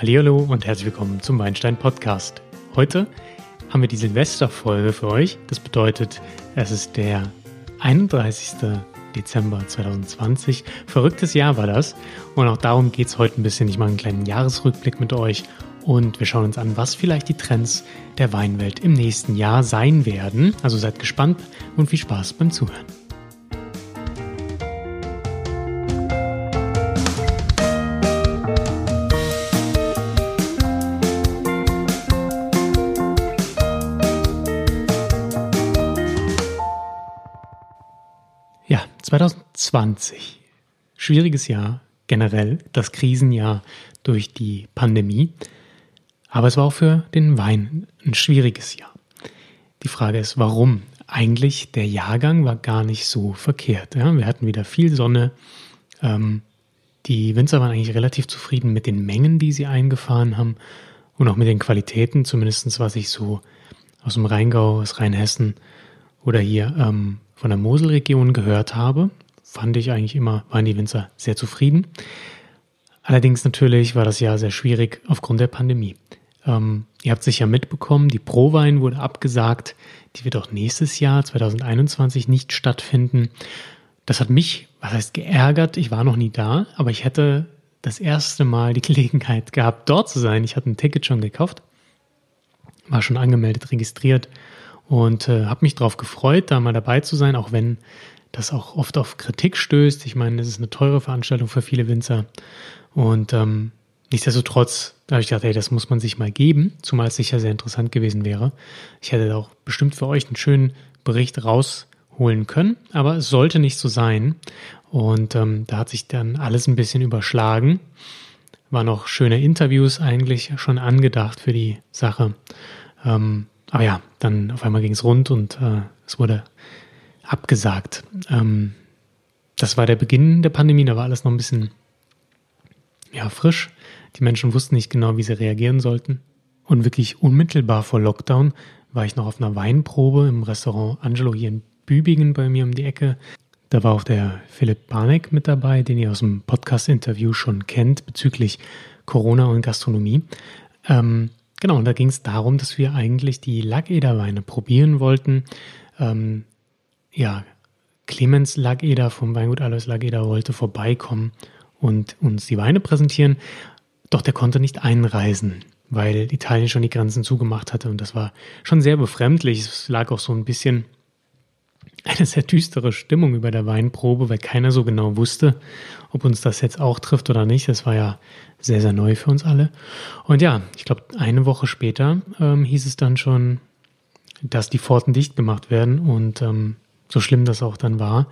Hallihallo und herzlich willkommen zum Weinstein Podcast. Heute haben wir die Silvesterfolge für euch. Das bedeutet, es ist der 31. Dezember 2020. Verrücktes Jahr war das. Und auch darum geht es heute ein bisschen. Ich mache einen kleinen Jahresrückblick mit euch und wir schauen uns an, was vielleicht die Trends der Weinwelt im nächsten Jahr sein werden. Also seid gespannt und viel Spaß beim Zuhören. 2020. Schwieriges Jahr generell, das Krisenjahr durch die Pandemie. Aber es war auch für den Wein ein schwieriges Jahr. Die Frage ist, warum? Eigentlich der Jahrgang war gar nicht so verkehrt. Ja? Wir hatten wieder viel Sonne. Ähm, die Winzer waren eigentlich relativ zufrieden mit den Mengen, die sie eingefahren haben und auch mit den Qualitäten, zumindest was ich so aus dem Rheingau, aus Rheinhessen oder hier ähm, von der Moselregion gehört habe. Fand ich eigentlich immer, waren die Winzer sehr zufrieden. Allerdings natürlich war das Jahr sehr schwierig aufgrund der Pandemie. Ähm, ihr habt sicher mitbekommen, die Prowein wurde abgesagt. Die wird auch nächstes Jahr, 2021, nicht stattfinden. Das hat mich, was heißt geärgert? Ich war noch nie da, aber ich hätte das erste Mal die Gelegenheit gehabt, dort zu sein. Ich hatte ein Ticket schon gekauft, war schon angemeldet, registriert und äh, habe mich darauf gefreut, da mal dabei zu sein, auch wenn das auch oft auf Kritik stößt. Ich meine, es ist eine teure Veranstaltung für viele Winzer und ähm, Nichtsdestotrotz habe ich gedacht, ey, das muss man sich mal geben, zumal es sicher sehr interessant gewesen wäre. Ich hätte auch bestimmt für euch einen schönen Bericht rausholen können, aber es sollte nicht so sein. Und ähm, da hat sich dann alles ein bisschen überschlagen. War noch schöne Interviews eigentlich schon angedacht für die Sache. Ähm, aber ja, dann auf einmal ging es rund und äh, es wurde abgesagt. Ähm, das war der Beginn der Pandemie, da war alles noch ein bisschen ja, frisch. Die Menschen wussten nicht genau, wie sie reagieren sollten. Und wirklich unmittelbar vor Lockdown war ich noch auf einer Weinprobe im Restaurant Angelo hier in Bübingen bei mir um die Ecke. Da war auch der Philipp Barneck mit dabei, den ihr aus dem Podcast-Interview schon kennt bezüglich Corona und Gastronomie. Ähm, genau, und da ging es darum, dass wir eigentlich die Lackederweine probieren wollten. Ähm, ja, Clemens Lackeder vom Weingut Alois Lackeder wollte vorbeikommen und uns die Weine präsentieren. Doch der konnte nicht einreisen, weil Italien schon die Grenzen zugemacht hatte. Und das war schon sehr befremdlich. Es lag auch so ein bisschen eine sehr düstere Stimmung über der Weinprobe, weil keiner so genau wusste, ob uns das jetzt auch trifft oder nicht. Das war ja sehr, sehr neu für uns alle. Und ja, ich glaube, eine Woche später ähm, hieß es dann schon, dass die Pforten dicht gemacht werden. Und ähm, so schlimm das auch dann war.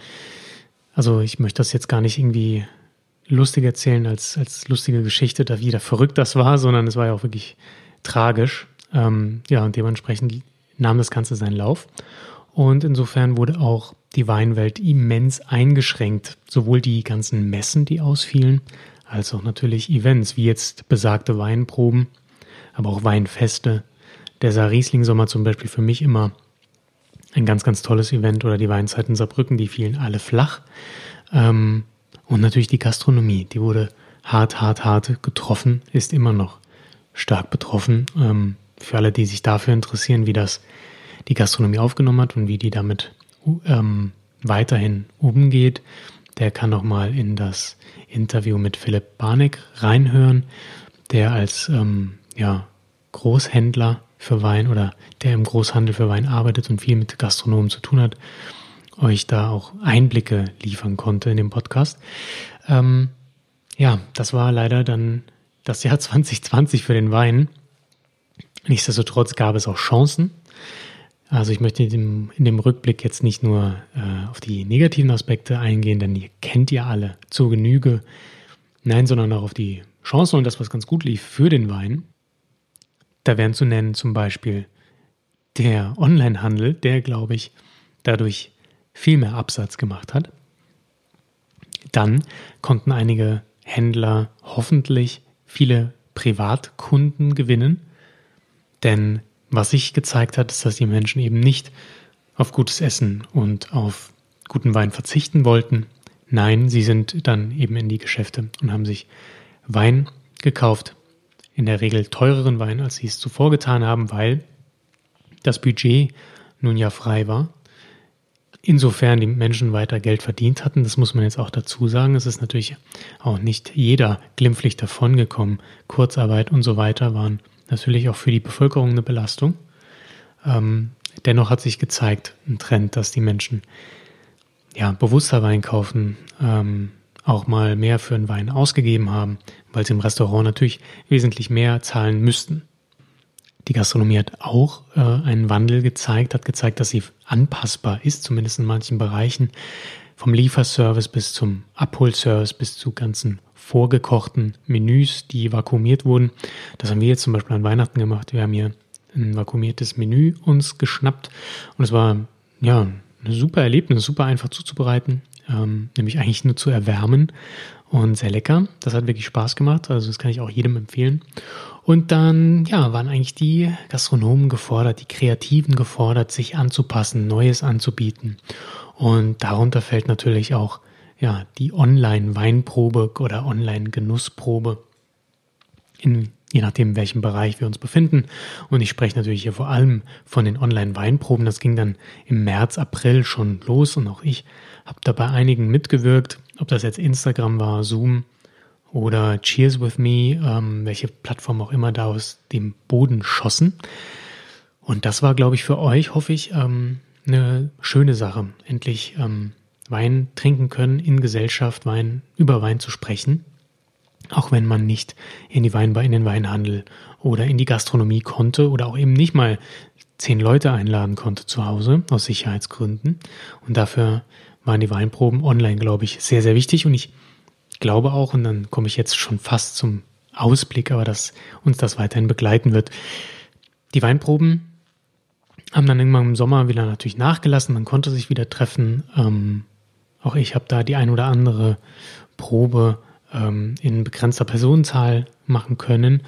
Also ich möchte das jetzt gar nicht irgendwie lustig erzählen als, als lustige Geschichte, da wieder verrückt das war, sondern es war ja auch wirklich tragisch. Ähm, ja, und dementsprechend nahm das Ganze seinen Lauf. Und insofern wurde auch die Weinwelt immens eingeschränkt. Sowohl die ganzen Messen, die ausfielen, als auch natürlich Events, wie jetzt besagte Weinproben, aber auch Weinfeste. Der Saar-Riesling-Sommer zum Beispiel für mich immer ein ganz, ganz tolles Event oder die Weinzeiten Saarbrücken, die fielen alle flach. Ähm, und natürlich die Gastronomie, die wurde hart, hart, hart getroffen, ist immer noch stark betroffen. Ähm, für alle, die sich dafür interessieren, wie das die Gastronomie aufgenommen hat und wie die damit ähm, weiterhin umgeht, der kann noch mal in das Interview mit Philipp Barneck reinhören, der als ähm, ja, Großhändler für Wein oder der im Großhandel für Wein arbeitet und viel mit Gastronomen zu tun hat euch da auch Einblicke liefern konnte in dem Podcast. Ähm, ja, das war leider dann das Jahr 2020 für den Wein. Nichtsdestotrotz gab es auch Chancen. Also ich möchte in dem, in dem Rückblick jetzt nicht nur äh, auf die negativen Aspekte eingehen, denn die kennt ihr alle zur Genüge. Nein, sondern auch auf die Chancen und das, was ganz gut lief für den Wein. Da wären zu nennen zum Beispiel der Onlinehandel, der, glaube ich, dadurch viel mehr Absatz gemacht hat. Dann konnten einige Händler hoffentlich viele Privatkunden gewinnen, denn was sich gezeigt hat, ist, dass die Menschen eben nicht auf gutes Essen und auf guten Wein verzichten wollten. Nein, sie sind dann eben in die Geschäfte und haben sich Wein gekauft, in der Regel teureren Wein, als sie es zuvor getan haben, weil das Budget nun ja frei war. Insofern die Menschen weiter Geld verdient hatten, das muss man jetzt auch dazu sagen. Es ist natürlich auch nicht jeder glimpflich davongekommen. Kurzarbeit und so weiter waren natürlich auch für die Bevölkerung eine Belastung. Ähm, dennoch hat sich gezeigt, ein Trend, dass die Menschen ja, bewusster Wein kaufen, ähm, auch mal mehr für einen Wein ausgegeben haben, weil sie im Restaurant natürlich wesentlich mehr zahlen müssten. Die Gastronomie hat auch äh, einen Wandel gezeigt, hat gezeigt, dass sie anpassbar ist, zumindest in manchen Bereichen, vom Lieferservice bis zum Abholservice bis zu ganzen vorgekochten Menüs, die vakuumiert wurden. Das haben wir jetzt zum Beispiel an Weihnachten gemacht. Wir haben hier ein vakuumiertes Menü uns geschnappt und es war ja ein super Erlebnis, super einfach zuzubereiten, ähm, nämlich eigentlich nur zu erwärmen und sehr lecker. Das hat wirklich Spaß gemacht, also das kann ich auch jedem empfehlen. Und dann, ja, waren eigentlich die Gastronomen gefordert, die Kreativen gefordert, sich anzupassen, Neues anzubieten. Und darunter fällt natürlich auch, ja, die Online-Weinprobe oder Online-Genussprobe in je nachdem, in welchem Bereich wir uns befinden. Und ich spreche natürlich hier vor allem von den Online-Weinproben. Das ging dann im März, April schon los und auch ich habe da bei einigen mitgewirkt, ob das jetzt Instagram war, Zoom oder Cheers with Me, ähm, welche Plattform auch immer da aus dem Boden schossen. Und das war, glaube ich, für euch, hoffe ich, ähm, eine schöne Sache, endlich ähm, Wein trinken können, in Gesellschaft Wein, über Wein zu sprechen auch wenn man nicht in die Weinbar, in den Weinhandel oder in die Gastronomie konnte oder auch eben nicht mal zehn Leute einladen konnte zu Hause aus Sicherheitsgründen. Und dafür waren die Weinproben online, glaube ich, sehr, sehr wichtig. Und ich glaube auch, und dann komme ich jetzt schon fast zum Ausblick, aber dass uns das weiterhin begleiten wird. Die Weinproben haben dann irgendwann im Sommer wieder natürlich nachgelassen. Man konnte sich wieder treffen. Ähm, auch ich habe da die ein oder andere Probe ähm, in begrenzter Personenzahl machen können.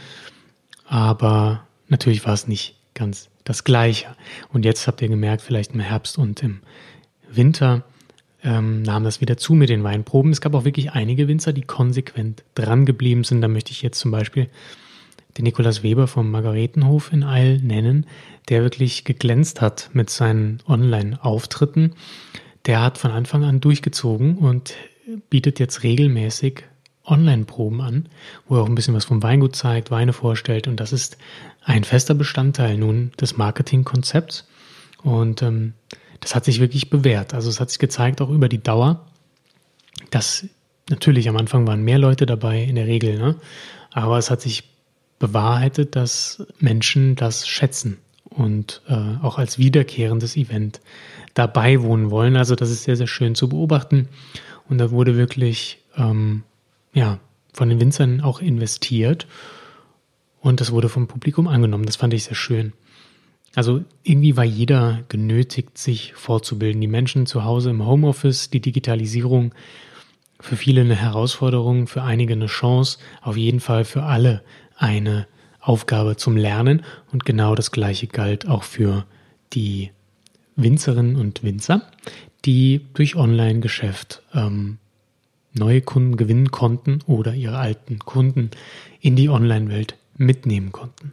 Aber natürlich war es nicht ganz das Gleiche. Und jetzt habt ihr gemerkt, vielleicht im Herbst und im Winter ähm, nahm das wieder zu mit den Weinproben. Es gab auch wirklich einige Winzer, die konsequent dran geblieben sind. Da möchte ich jetzt zum Beispiel den Nikolaus Weber vom Margaretenhof in Eil nennen, der wirklich geglänzt hat mit seinen Online-Auftritten. Der hat von Anfang an durchgezogen und bietet jetzt regelmäßig Online-Proben an, wo er auch ein bisschen was vom Weingut zeigt, Weine vorstellt. Und das ist ein fester Bestandteil nun des Marketingkonzepts. Und ähm, das hat sich wirklich bewährt. Also es hat sich gezeigt, auch über die Dauer, dass natürlich am Anfang waren mehr Leute dabei, in der Regel, ne? aber es hat sich bewahrheitet, dass Menschen das schätzen und äh, auch als wiederkehrendes Event dabei wohnen wollen. Also das ist sehr, sehr schön zu beobachten. Und da wurde wirklich ähm, ja, von den Winzern auch investiert und das wurde vom Publikum angenommen. Das fand ich sehr schön. Also irgendwie war jeder genötigt, sich fortzubilden. Die Menschen zu Hause im Homeoffice, die Digitalisierung, für viele eine Herausforderung, für einige eine Chance, auf jeden Fall für alle eine Aufgabe zum Lernen. Und genau das Gleiche galt auch für die Winzerinnen und Winzer, die durch Online-Geschäft ähm, neue Kunden gewinnen konnten oder ihre alten Kunden in die Online-Welt mitnehmen konnten.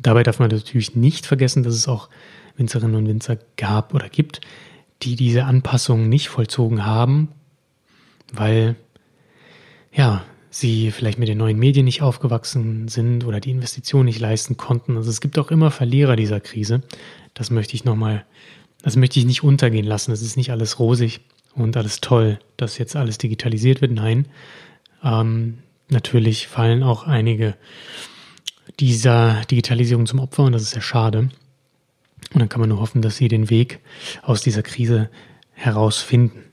Dabei darf man natürlich nicht vergessen, dass es auch Winzerinnen und Winzer gab oder gibt, die diese Anpassungen nicht vollzogen haben, weil ja, sie vielleicht mit den neuen Medien nicht aufgewachsen sind oder die Investition nicht leisten konnten. Also es gibt auch immer Verlierer dieser Krise. Das möchte ich nochmal, das möchte ich nicht untergehen lassen. Es ist nicht alles rosig und alles toll, dass jetzt alles digitalisiert wird. Nein, ähm, natürlich fallen auch einige dieser Digitalisierung zum Opfer und das ist sehr schade. Und dann kann man nur hoffen, dass sie den Weg aus dieser Krise herausfinden.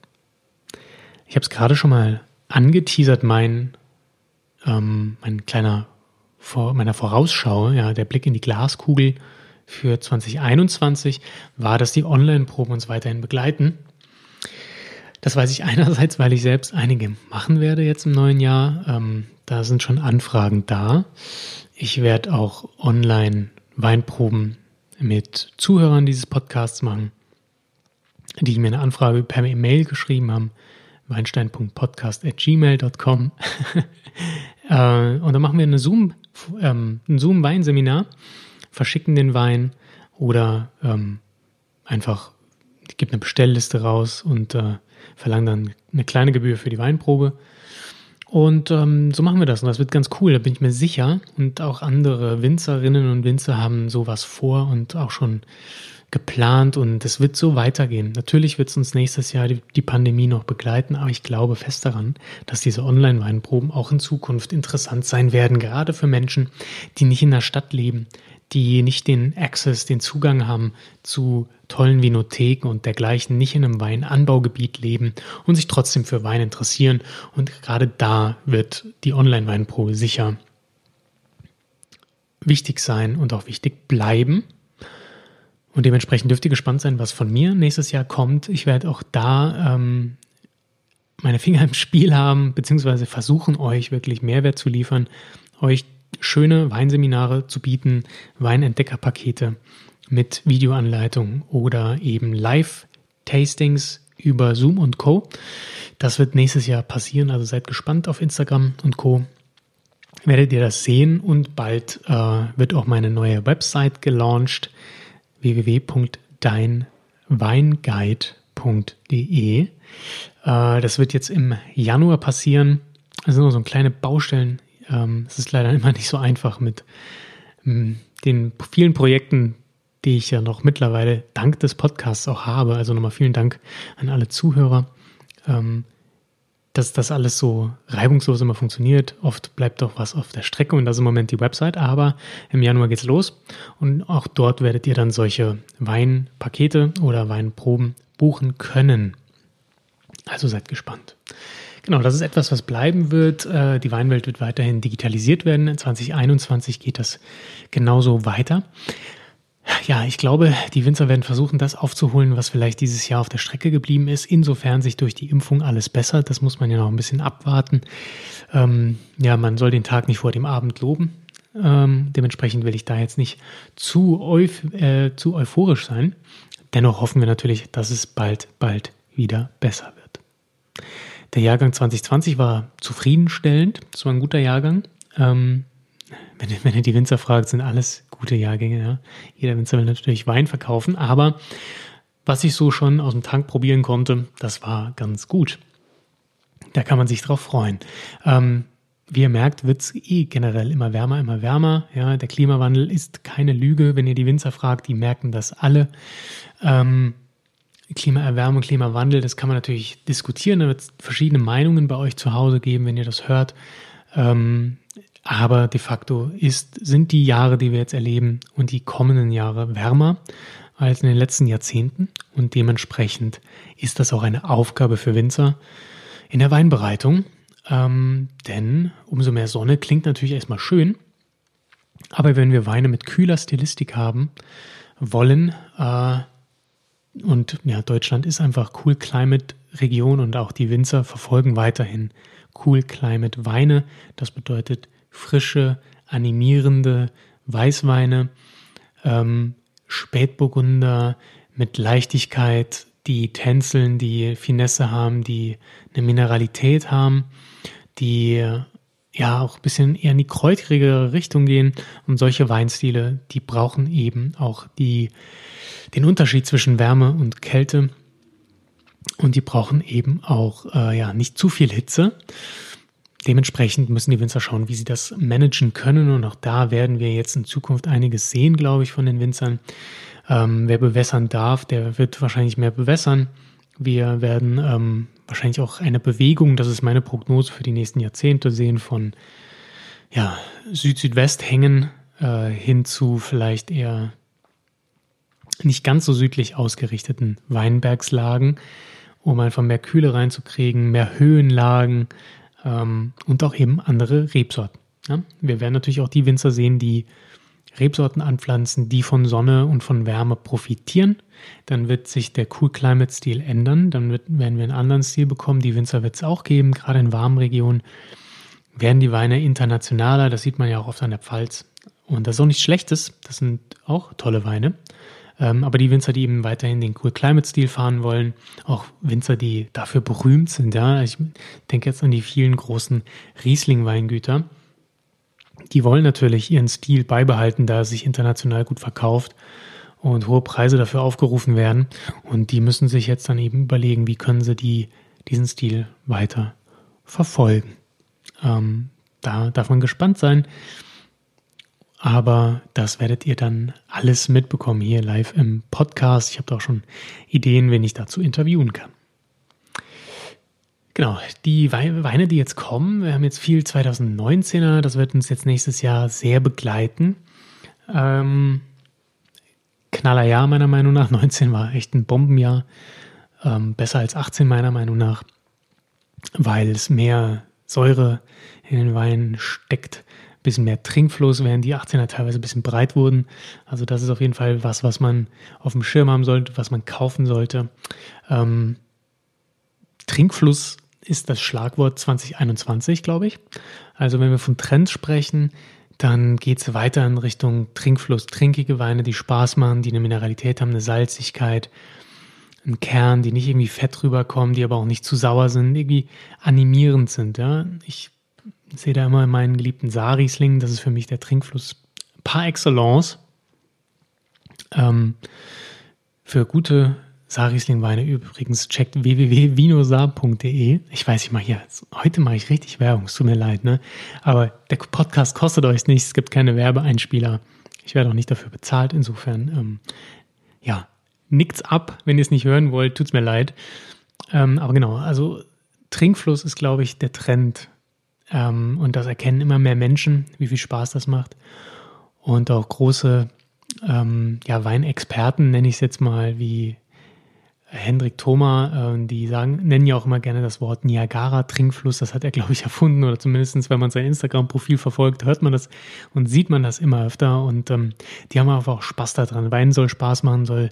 Ich habe es gerade schon mal angeteasert, mein, ähm, mein kleiner vor, meiner Vorausschau, ja, der Blick in die Glaskugel für 2021 war, dass die Online-Proben uns weiterhin begleiten das weiß ich einerseits, weil ich selbst einige machen werde jetzt im neuen Jahr. Ähm, da sind schon Anfragen da. Ich werde auch online Weinproben mit Zuhörern dieses Podcasts machen, die mir eine Anfrage per E-Mail geschrieben haben. Weinstein.podcast at gmail.com. Äh, und dann machen wir eine Zoom, ähm, ein Zoom-Weinseminar, verschicken den Wein oder ähm, einfach gibt eine Bestellliste raus und äh, verlangen dann eine kleine Gebühr für die Weinprobe. Und ähm, so machen wir das. Und das wird ganz cool, da bin ich mir sicher. Und auch andere Winzerinnen und Winzer haben sowas vor und auch schon geplant und es wird so weitergehen. Natürlich wird es uns nächstes Jahr die, die, Pandemie noch begleiten, aber ich glaube fest daran, dass diese Online-Weinproben auch in Zukunft interessant sein werden, gerade für Menschen, die nicht in der Stadt leben, die nicht den Access, den Zugang haben zu tollen Vinotheken und dergleichen, nicht in einem Weinanbaugebiet leben und sich trotzdem für Wein interessieren. Und gerade da wird die Online-Weinprobe sicher wichtig sein und auch wichtig bleiben. Und dementsprechend dürft ihr gespannt sein, was von mir nächstes Jahr kommt. Ich werde auch da ähm, meine Finger im Spiel haben, beziehungsweise versuchen, euch wirklich Mehrwert zu liefern, euch schöne Weinseminare zu bieten, Weinentdeckerpakete mit Videoanleitung oder eben Live-Tastings über Zoom und Co. Das wird nächstes Jahr passieren, also seid gespannt auf Instagram und Co. Werdet ihr das sehen und bald äh, wird auch meine neue Website gelauncht www.deinweinguide.de. Äh, das wird jetzt im Januar passieren. Das sind nur so kleine Baustellen ähm, es ist leider immer nicht so einfach mit ähm, den vielen Projekten, die ich ja noch mittlerweile dank des Podcasts auch habe. Also nochmal vielen Dank an alle Zuhörer, ähm, dass das alles so reibungslos immer funktioniert. Oft bleibt doch was auf der Strecke und das ist im Moment die Website, aber im Januar geht's los und auch dort werdet ihr dann solche Weinpakete oder Weinproben buchen können. Also seid gespannt. Genau, das ist etwas, was bleiben wird. Äh, die Weinwelt wird weiterhin digitalisiert werden. In 2021 geht das genauso weiter. Ja, ich glaube, die Winzer werden versuchen, das aufzuholen, was vielleicht dieses Jahr auf der Strecke geblieben ist. Insofern sich durch die Impfung alles bessert. Das muss man ja noch ein bisschen abwarten. Ähm, ja, man soll den Tag nicht vor dem Abend loben. Ähm, dementsprechend will ich da jetzt nicht zu, euph äh, zu euphorisch sein. Dennoch hoffen wir natürlich, dass es bald, bald wieder besser wird. Der Jahrgang 2020 war zufriedenstellend. Das war ein guter Jahrgang. Ähm, wenn, wenn ihr die Winzer fragt, sind alles gute Jahrgänge. Ja. Jeder Winzer will natürlich Wein verkaufen, aber was ich so schon aus dem Tank probieren konnte, das war ganz gut. Da kann man sich drauf freuen. Ähm, wie ihr merkt, wird es eh generell immer wärmer, immer wärmer. Ja, der Klimawandel ist keine Lüge. Wenn ihr die Winzer fragt, die merken das alle. Ähm, Klimaerwärmung, Klimawandel, das kann man natürlich diskutieren. Da wird es verschiedene Meinungen bei euch zu Hause geben, wenn ihr das hört. Ähm, aber de facto ist, sind die Jahre, die wir jetzt erleben und die kommenden Jahre wärmer als in den letzten Jahrzehnten. Und dementsprechend ist das auch eine Aufgabe für Winzer in der Weinbereitung. Ähm, denn umso mehr Sonne klingt natürlich erstmal schön. Aber wenn wir Weine mit kühler Stilistik haben wollen, äh, und ja, Deutschland ist einfach Cool Climate Region und auch die Winzer verfolgen weiterhin Cool Climate Weine. Das bedeutet frische, animierende Weißweine, ähm, Spätburgunder mit Leichtigkeit, die tänzeln, die Finesse haben, die eine Mineralität haben, die ja auch ein bisschen eher in die kräutrigere Richtung gehen. Und solche Weinstile, die brauchen eben auch die den Unterschied zwischen Wärme und Kälte. Und die brauchen eben auch äh, ja, nicht zu viel Hitze. Dementsprechend müssen die Winzer schauen, wie sie das managen können. Und auch da werden wir jetzt in Zukunft einiges sehen, glaube ich, von den Winzern. Ähm, wer bewässern darf, der wird wahrscheinlich mehr bewässern. Wir werden ähm, wahrscheinlich auch eine Bewegung, das ist meine Prognose für die nächsten Jahrzehnte, sehen von ja, Süd-Südwest hängen äh, hin zu vielleicht eher nicht ganz so südlich ausgerichteten Weinbergslagen, um einfach mehr Kühle reinzukriegen, mehr Höhenlagen ähm, und auch eben andere Rebsorten. Ja? Wir werden natürlich auch die Winzer sehen, die Rebsorten anpflanzen, die von Sonne und von Wärme profitieren. Dann wird sich der Cool Climate Stil ändern. Dann wird, werden wir einen anderen Stil bekommen. Die Winzer wird es auch geben, gerade in warmen Regionen werden die Weine internationaler. Das sieht man ja auch oft an der Pfalz. Und das ist auch nichts Schlechtes. Das sind auch tolle Weine. Ähm, aber die Winzer, die eben weiterhin den Cool Climate Stil fahren wollen, auch Winzer, die dafür berühmt sind, ja. Ich denke jetzt an die vielen großen Riesling-Weingüter, Die wollen natürlich ihren Stil beibehalten, da er sich international gut verkauft und hohe Preise dafür aufgerufen werden. Und die müssen sich jetzt dann eben überlegen, wie können sie die, diesen Stil weiter verfolgen. Ähm, da darf man gespannt sein. Aber das werdet ihr dann alles mitbekommen hier live im Podcast. Ich habe da auch schon Ideen, wen ich dazu interviewen kann. Genau, die Weine, die jetzt kommen, wir haben jetzt viel 2019er, das wird uns jetzt nächstes Jahr sehr begleiten. Ähm, knaller Jahr meiner Meinung nach. 19 war echt ein Bombenjahr. Ähm, besser als 18 meiner Meinung nach, weil es mehr Säure in den Weinen steckt, ein bisschen mehr Trinkfluss, während die 18er teilweise ein bisschen breit wurden. Also das ist auf jeden Fall was, was man auf dem Schirm haben sollte, was man kaufen sollte. Ähm, Trinkfluss ist das Schlagwort 2021, glaube ich. Also wenn wir von Trends sprechen, dann geht es weiter in Richtung Trinkfluss, trinkige Weine, die Spaß machen, die eine Mineralität haben, eine Salzigkeit, einen Kern, die nicht irgendwie fett rüberkommen, die aber auch nicht zu sauer sind, irgendwie animierend sind. Ja? Ich sehe da immer meinen geliebten Sarisling, das ist für mich der Trinkfluss par excellence. Ähm, für gute Sarisling-Weine übrigens checkt www.vinosar.de. Ich weiß, ich mache hier, heute mache ich richtig Werbung, es tut mir leid, ne? Aber der Podcast kostet euch nichts, es gibt keine Werbeeinspieler. Ich werde auch nicht dafür bezahlt, insofern, ähm, ja, nichts ab, wenn ihr es nicht hören wollt, tut es mir leid. Ähm, aber genau, also Trinkfluss ist, glaube ich, der Trend. Ähm, und das erkennen immer mehr Menschen, wie viel Spaß das macht. Und auch große ähm, ja, Weinexperten, nenne ich es jetzt mal, wie Hendrik Thoma, äh, die sagen, nennen ja auch immer gerne das Wort Niagara-Trinkfluss. Das hat er, glaube ich, erfunden oder zumindest, wenn man sein Instagram-Profil verfolgt, hört man das und sieht man das immer öfter. Und ähm, die haben einfach auch Spaß daran. Wein soll Spaß machen, soll,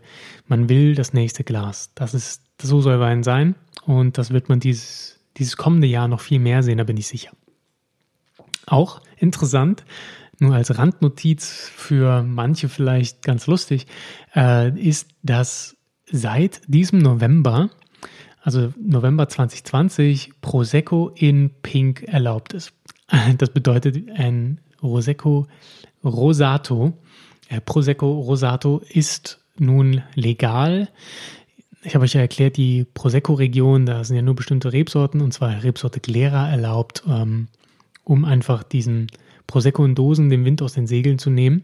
man will das nächste Glas. Das ist, so soll Wein sein. Und das wird man dieses, dieses kommende Jahr noch viel mehr sehen, da bin ich sicher. Auch interessant, nur als Randnotiz für manche vielleicht ganz lustig, äh, ist, dass seit diesem November, also November 2020, Prosecco in Pink erlaubt ist. Das bedeutet ein Prosecco Rosato. Äh, Prosecco Rosato ist nun legal. Ich habe euch ja erklärt, die Prosecco-Region, da sind ja nur bestimmte Rebsorten, und zwar Rebsorte Glera erlaubt, ähm, um einfach diesen Prosecco in Dosen den Wind aus den Segeln zu nehmen.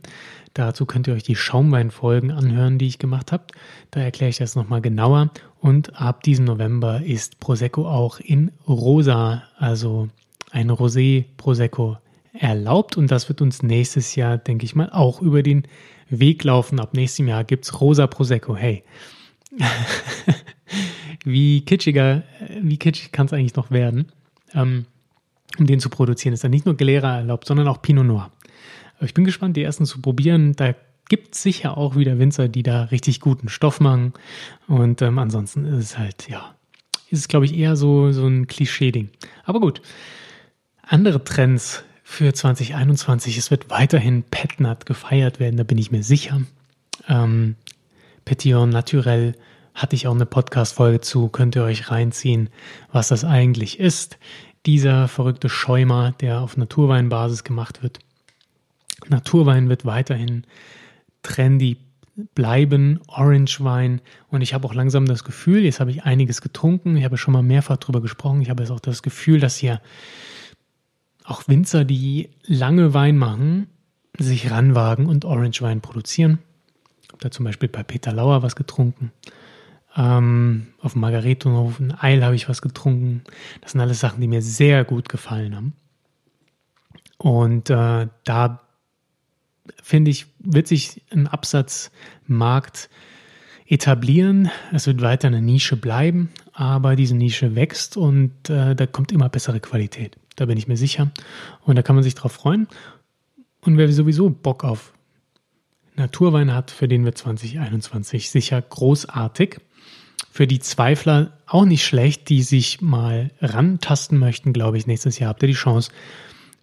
Dazu könnt ihr euch die Schaumweinfolgen anhören, die ich gemacht habe. Da erkläre ich das nochmal genauer. Und ab diesem November ist Prosecco auch in Rosa, also ein Rosé Prosecco erlaubt. Und das wird uns nächstes Jahr, denke ich mal, auch über den Weg laufen. Ab nächstem Jahr gibt es Rosa Prosecco. Hey. wie kitschiger, wie kitschig kann es eigentlich noch werden? Ähm, um den zu produzieren, ist dann nicht nur Glera erlaubt, sondern auch Pinot Noir. Ich bin gespannt, die ersten zu probieren. Da gibt es sicher auch wieder Winzer, die da richtig guten Stoff machen. Und ähm, ansonsten ist es halt, ja, ist es, glaube ich, eher so, so ein Klischee-Ding. Aber gut. Andere Trends für 2021. Es wird weiterhin Petnat gefeiert werden, da bin ich mir sicher. Ähm, Petillon Naturel hatte ich auch eine Podcast-Folge zu, könnt ihr euch reinziehen, was das eigentlich ist. Dieser verrückte Schäumer, der auf Naturweinbasis gemacht wird. Naturwein wird weiterhin trendy bleiben, Orange Wein. Und ich habe auch langsam das Gefühl, jetzt habe ich einiges getrunken, ich habe schon mal mehrfach darüber gesprochen, ich habe jetzt auch das Gefühl, dass hier auch Winzer, die lange Wein machen, sich ranwagen und Orange Wein produzieren. Ich habe da zum Beispiel bei Peter Lauer was getrunken. Ähm, auf dem Margaretenhof in Eil habe ich was getrunken. Das sind alles Sachen, die mir sehr gut gefallen haben. Und äh, da finde ich, wird sich ein Absatzmarkt etablieren. Es wird weiter eine Nische bleiben, aber diese Nische wächst und äh, da kommt immer bessere Qualität. Da bin ich mir sicher. Und da kann man sich drauf freuen. Und wer sowieso Bock auf Naturwein hat, für den wird 2021 sicher großartig. Für die Zweifler auch nicht schlecht, die sich mal rantasten möchten, glaube ich, nächstes Jahr habt ihr die Chance,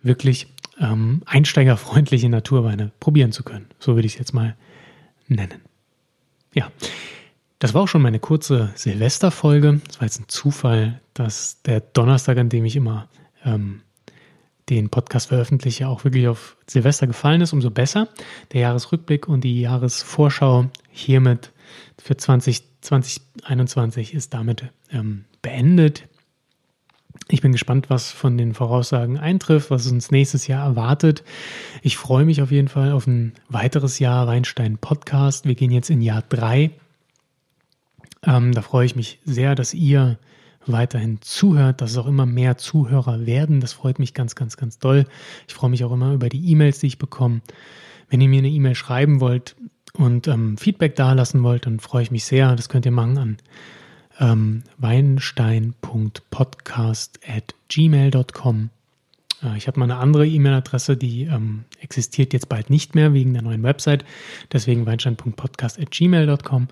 wirklich ähm, einsteigerfreundliche Naturweine probieren zu können. So würde ich es jetzt mal nennen. Ja, das war auch schon meine kurze Silvesterfolge. Es war jetzt ein Zufall, dass der Donnerstag, an dem ich immer ähm, den Podcast veröffentliche, auch wirklich auf Silvester gefallen ist, umso besser. Der Jahresrückblick und die Jahresvorschau hiermit für 2021 ist damit ähm, beendet. Ich bin gespannt, was von den Voraussagen eintrifft, was uns nächstes Jahr erwartet. Ich freue mich auf jeden Fall auf ein weiteres Jahr Weinstein Podcast. Wir gehen jetzt in Jahr drei. Ähm, da freue ich mich sehr, dass ihr weiterhin zuhört, dass es auch immer mehr Zuhörer werden. Das freut mich ganz, ganz, ganz doll. Ich freue mich auch immer über die E-Mails, die ich bekomme. Wenn ihr mir eine E-Mail schreiben wollt und ähm, Feedback dalassen wollt, dann freue ich mich sehr. Das könnt ihr machen an ähm, weinstein.podcast at gmail.com. Äh, ich habe mal eine andere E-Mail-Adresse, die ähm, existiert jetzt bald nicht mehr wegen der neuen Website. Deswegen weinstein.podcast at gmail.com.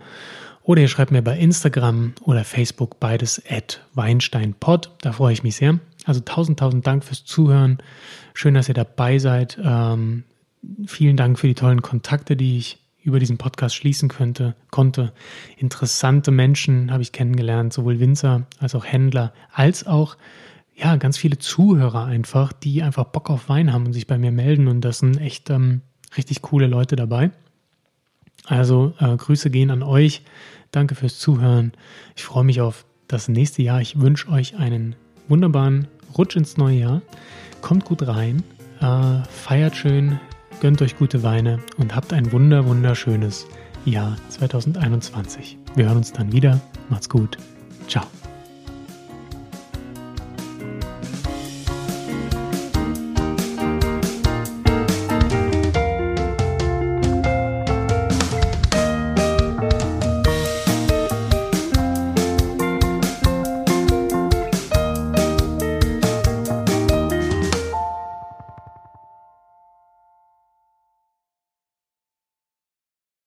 Oder ihr schreibt mir bei Instagram oder Facebook beides at weinsteinpod. Da freue ich mich sehr. Also tausend, tausend Dank fürs Zuhören. Schön, dass ihr dabei seid. Ähm, vielen Dank für die tollen Kontakte, die ich über diesen Podcast schließen könnte, konnte. Interessante Menschen habe ich kennengelernt, sowohl Winzer als auch Händler, als auch ja, ganz viele Zuhörer einfach, die einfach Bock auf Wein haben und sich bei mir melden. Und das sind echt ähm, richtig coole Leute dabei. Also äh, Grüße gehen an euch. Danke fürs Zuhören. Ich freue mich auf das nächste Jahr. Ich wünsche euch einen wunderbaren Rutsch ins neue Jahr. Kommt gut rein, äh, feiert schön, gönnt euch gute Weine und habt ein wunder, wunderschönes Jahr 2021. Wir hören uns dann wieder. Macht's gut. Ciao.